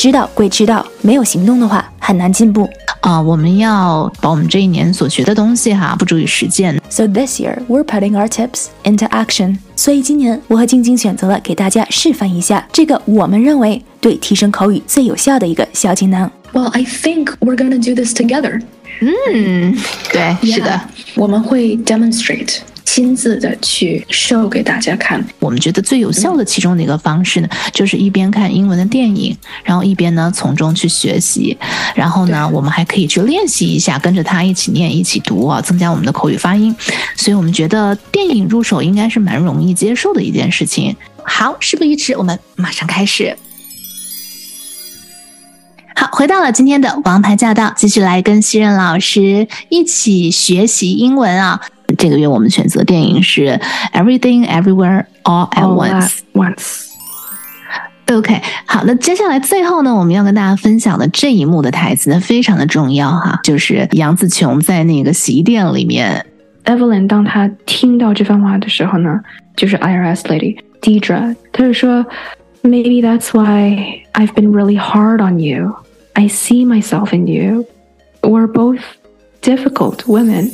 知道归知道，没有行动的话，很难进步。啊，我们要把我们这一年所学的东西哈，付诸于实践。So this year we're putting our tips into action。所以今年我和晶晶选择了给大家示范一下这个我们认为对提升口语最有效的一个小锦囊。Well, I think we're gonna do this together. 嗯，对，是的我们会 demonstrate 亲自的去 show 给大家看。我们觉得最有效的其中的一个方式呢，就是一边看英文的电影，然后一边呢从中去学习，然后呢，我们还可以去练习一下，跟着他一起念、一起读啊，增加我们的口语发音。所以我们觉得电影入手应该是蛮容易接受的一件事情。好，事不宜迟，我们马上开始。好，回到了今天的王牌驾到，继续来跟西任老师一起学习英文啊。这个月我们选择电影是《Everything Everywhere All at All Once》。 at once. OK，好，那接下来最后呢，我们要跟大家分享的这一幕的台词呢，非常的重要哈，就是杨紫琼在那个洗衣店里面， Evelyn 当她听到这番话的时候呢，就是 IRS lady Deidre，她就说，Maybe that's why I've been really hard on you. I see myself in you. We're both difficult women,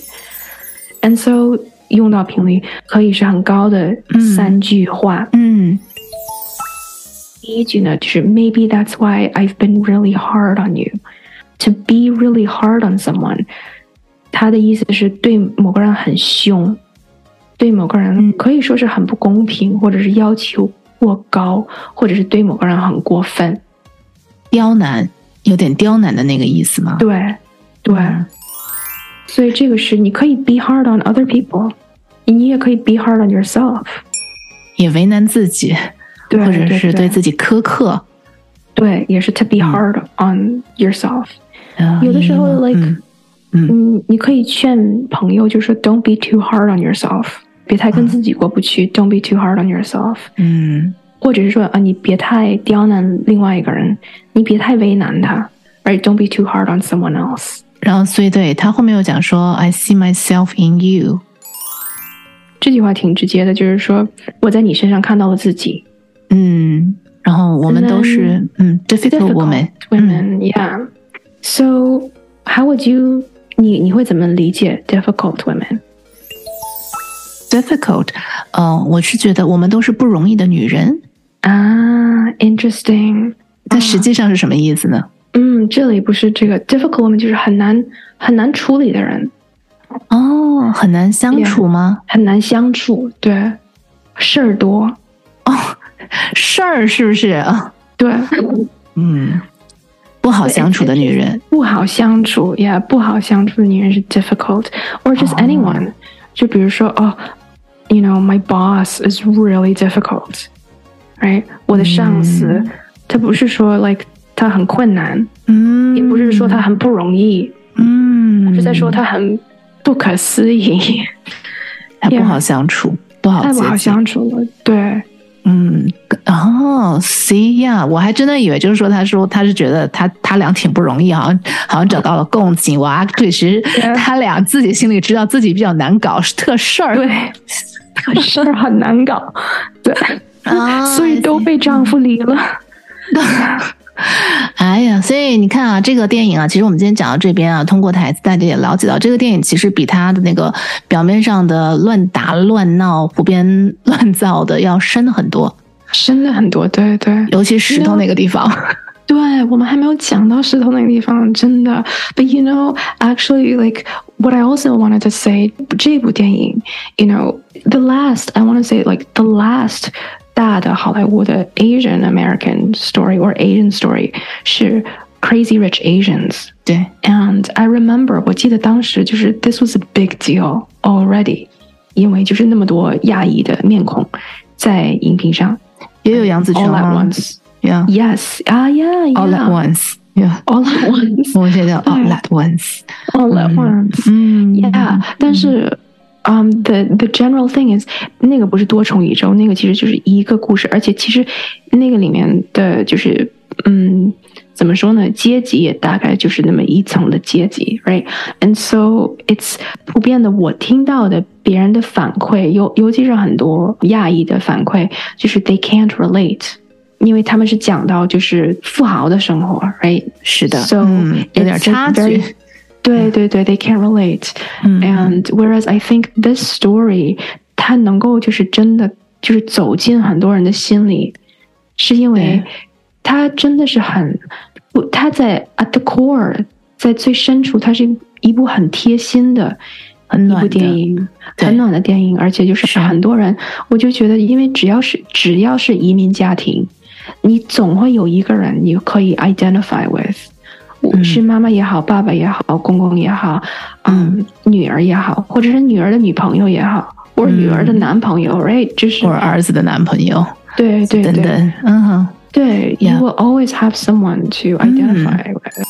And so 用到频率可以是很高的三句话。嗯第一句呢，就是 Maybe that's why I've been really hard on you. To be really hard on someone，他的意思是对某个人很凶，对某个人可以说是很不公平，或者是要求过高，或者是对某个人很过分。刁难，有点刁难的那个意思吗？对，对，所以这个是你可以 be hard on other people，你也可以 be hard on yourself。也为难自己，对，或者是对对自己苛刻。对，也是 to be hard on yourself。呃有的时候嗯 like 嗯嗯，你可以劝朋友，就说 "Don't be too hard on yourself"，别太跟自己过不去、d o n t be too hard on yourself，嗯或者是说啊，你别太刁难另外一个人，你别太为难他，right？Don't be too hard on someone else。然后所以对他后面又讲说，I see myself in you。这句话挺直接的，就是说我在你身上看到了自己。嗯，然后我们都是嗯 difficult woman。women, yeah. So how would you 你你会怎么理解 difficult women？difficult，呃，我是觉得我们都是不容易的女人，啊，interesting。但实际上是什么意思呢？嗯，这里不是这个 difficult woman，就是很难很难处理的人，哦，很难相处吗？很难相处，对，事儿多哦，事儿是不是啊？对，嗯，不好相处的女人。不好相处，yeah，不好相处的女人是 difficult，or just 哦 anyone，、就比如说哦，you know，my boss is really difficult，right？我的上司，嗯他不是说 like 他很困难，嗯，也不是说他很不容易，嗯，是在说他很不可思议，他不好相处，不好太不好。相处了，对。嗯，哦，see 呀，我还真的以为就是说，他说他是觉得他他俩挺不容易，好像好像找到了共情。哇，对，其实他俩自己心里知道自己比较难搞，是特事儿。对，特事儿很难搞，对，啊，所以都被丈夫离了。哎呀，所以你看啊，这个电影啊，其实我们今天讲到这边啊，通过台词大家也了解到，这个电影其实比他的那个表面上的乱打乱闹、胡编乱造的要深很多，深的很多，对对尤其石头那个地方。对，我们还没有讲到石头那个地方，真的。But you know, actually, like what I also wanted to say，这部电影，you know, the last I want to say like the last 大的好莱坞的 Asian American story or Asian story 是 Crazy Rich Asians。对， And I remember，我记得当时就是 this was a big deal already，因为就是那么多亚裔的面孔在荧屏上也有杨紫琼 all at 啊 once。 ，Yeah， Yes，啊呀 All at yeah， once， Yeah. all at once，我觉得 all at once。 all at once。嗯 Yeah，但是。 Um, the the general thing is，那个不是多重宇宙，那个其实就是一个故事，而且其实那个里面的就是，嗯，怎么说呢？阶级也大概就是那么一层的阶级，right？And so it's 普遍的，我听到的别人的反馈，尤尤其是很多亚裔的反馈，就是 they can't relate，因为他们是讲到就是富豪的生活，right？是的 So 嗯有点差距。对对对，they can't relate。嗯 And whereas I think this story，它能够就是真的就是走进很多人的心里，是因为对。它真的是很，不，它在 at the core，在最深处，它是一部很贴心的很暖的。电影，很暖的电影，而且就是是很多人，我就觉得，因为只要是只要是移民家庭，你总会有一个人你可以 identify with。嗯。是妈妈也好，爸爸也好，公公也好，嗯，女儿也好，或者是女儿的女朋友也好，或者女儿的男朋友、r i g h t 就是或者儿子的男朋友。对对对等等，嗯哼，对 Yeah，you will always have someone to identify with。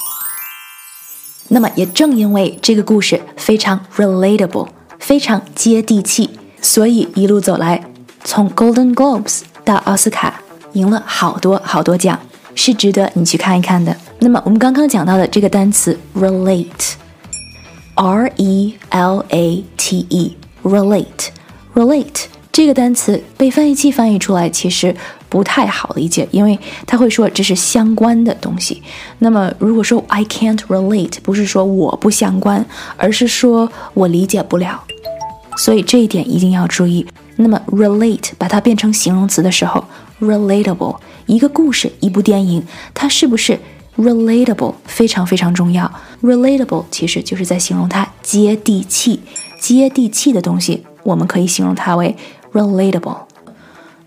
那么也正因为这个故事非常 relatable，非常接地气，所以一路走来，从 Golden Globes 到奥斯卡，赢了好多好多奖，是值得你去看一看的。那么我们刚刚讲到的这个单词 relate，R E L A T E，relate，relate 这个单词被翻译器翻译出来其实不太好理解，因为它会说这是相关的东西。那么如果说 I can't relate，不是说我不相关，而是说我理解不了。所以这一点一定要注意。那么 relate 把它变成形容词的时候，relatable 一个故事、一部电影，它是不是 relatable 非常非常重要。relatable 其实就是在形容它接地气，接地气的东西，我们可以形容它为 relatable。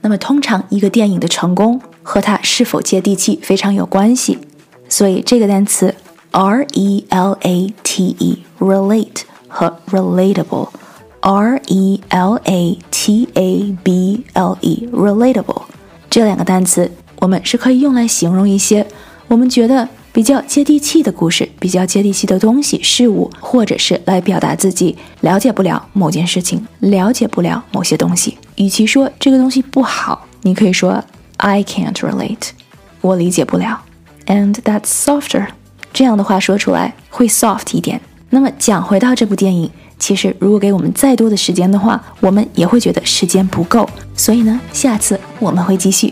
那么通常一个电影的成功和它是否接地气非常有关系，所以这个单词 R E L A T E relate 和 relatable R E L A T A B L E relatable 这两个单词，我们是可以用来形容一些我们觉得比较接地气的故事、比较接地气的东西、事物，或者是来表达自己了解不了某件事情、了解不了某些东西。与其说这个东西不好，你可以说 I can't relate，我理解不了，and that's softer。这样的话说出来会 soft 一点。那么讲回到这部电影，其实如果给我们再多的时间的话，我们也会觉得时间不够。所以呢，下次我们会继续。